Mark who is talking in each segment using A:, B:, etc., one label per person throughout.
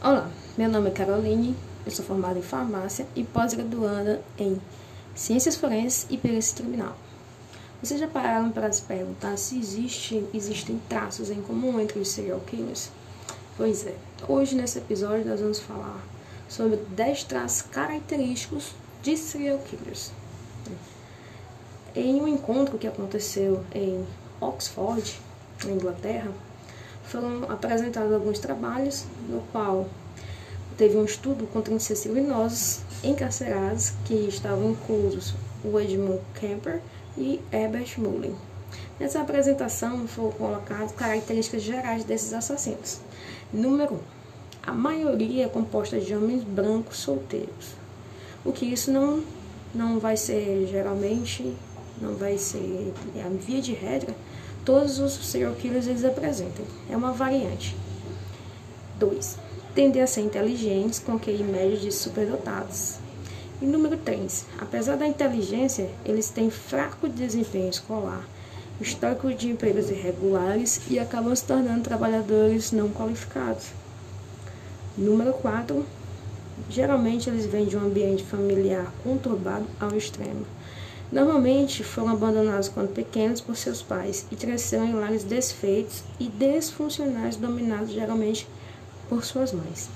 A: Olá, meu nome é Caroline, eu sou formada em farmácia e pós-graduanda em Ciências Forenses e Perícia Criminal. Vocês já pararam para se perguntar se existe, existem traços em comum entre os serial killers? Pois é, hoje nesse episódio nós vamos falar sobre 10 traços característicos de serial killers. Em um encontro que aconteceu em Oxford, na Inglaterra, foram apresentados alguns trabalhos, no qual teve um estudo com 36 criminosos encarcerados, que estavam inclusos o Edmund Kemper e Herbert Mullin. Nessa apresentação foram colocadas características gerais desses assassinos. Número 1. Um, a maioria é composta de homens brancos solteiros. O que isso não, não vai ser geralmente, não vai ser a via de regra, todos os serial killers eles apresentam. É uma variante. 2. Tendem a ser inteligentes com QI médio de superdotados. E número 3. Apesar da inteligência, eles têm fraco desempenho escolar, histórico de empregos irregulares e acabam se tornando trabalhadores não qualificados. Número 4. Geralmente eles vêm de um ambiente familiar conturbado ao extremo. Normalmente foram abandonados quando pequenos por seus pais e cresceram em lares desfeitos e desfuncionais dominados geralmente por suas mães.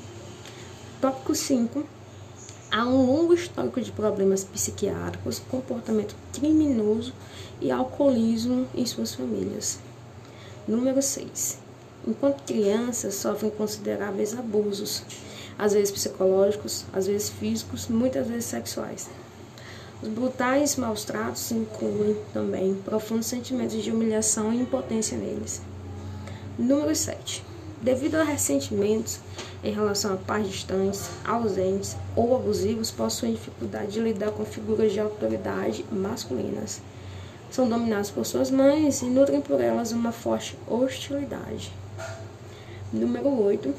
A: Tópico 5. Há um longo histórico de problemas psiquiátricos, comportamento criminoso e alcoolismo em suas famílias. Número 6. Enquanto crianças sofrem consideráveis abusos, às vezes psicológicos, às vezes físicos, muitas vezes sexuais. Os brutais maus tratos incluem também profundos sentimentos de humilhação e impotência neles. Número 7. Devido a ressentimentos em relação a pais distantes, ausentes ou abusivos, possuem dificuldade de lidar com figuras de autoridade masculinas. São dominados por suas mães e nutrem por elas uma forte hostilidade. Número 8.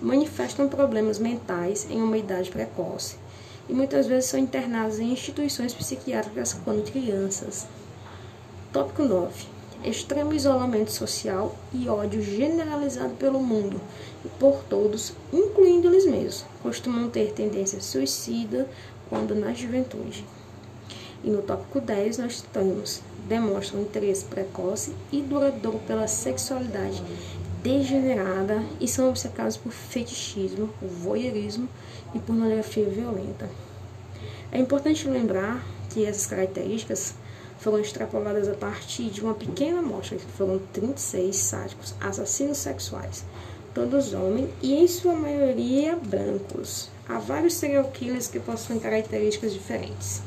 A: Manifestam problemas mentais em uma idade precoce e muitas vezes são internados em instituições psiquiátricas quando crianças. Tópico 9. Extremo isolamento social e ódio generalizado pelo mundo e por todos, incluindo eles mesmos. Costumam ter tendência suicida quando na juventude. E no tópico 10 nós temos demonstram interesse precoce e duradouro pela sexualidade degenerada e são obcecados por fetichismo, por voyeurismo e pornografia violenta. É importante lembrar que essas características foram extrapoladas a partir de uma pequena amostra, que foram 36 sádicos assassinos sexuais, todos homens e em sua maioria brancos. Há vários serial killers que possuem características diferentes.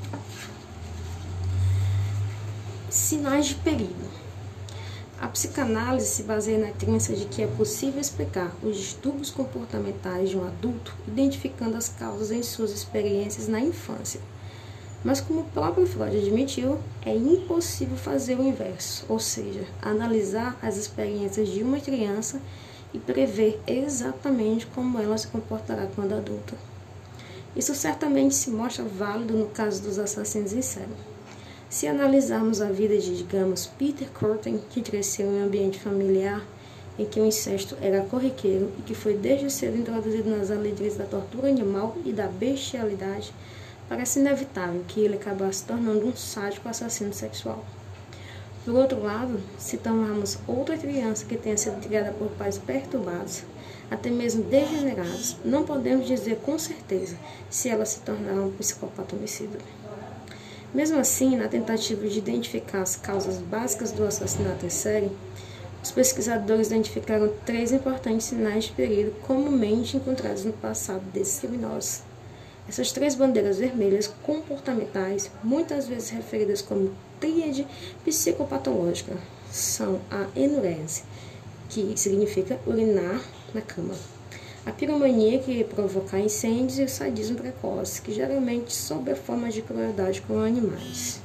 A: Sinais de perigo. A psicanálise se baseia na crença de que é possível explicar os distúrbios comportamentais de um adulto identificando as causas em suas experiências na infância. Mas, como o próprio Freud admitiu, é impossível fazer o inverso, ou seja, analisar as experiências de uma criança e prever exatamente como ela se comportará quando adulta. Isso certamente se mostra válido no caso dos assassinos em série. Se analisarmos a vida de, digamos, Peter Corten, que cresceu em um ambiente familiar em que o incesto era corriqueiro e que foi desde cedo introduzido nas alegrias da tortura animal e da bestialidade, parece inevitável que ele acabasse se tornando um sádico assassino sexual. Por outro lado, se tomarmos outra criança que tenha sido criada por pais perturbados, até mesmo degenerados, não podemos dizer com certeza se ela se tornará um psicopata homicida. Mesmo assim, na tentativa de identificar as causas básicas do assassinato em série, os pesquisadores identificaram três importantes sinais de perigo comumente encontrados no passado desses criminosos. Essas três bandeiras vermelhas comportamentais, muitas vezes referidas como tríade psicopatológica, são a enurese, que significa urinar na cama, a piromania, que provoca incêndios, e o sadismo precoce, que geralmente sob a forma de crueldade com animais.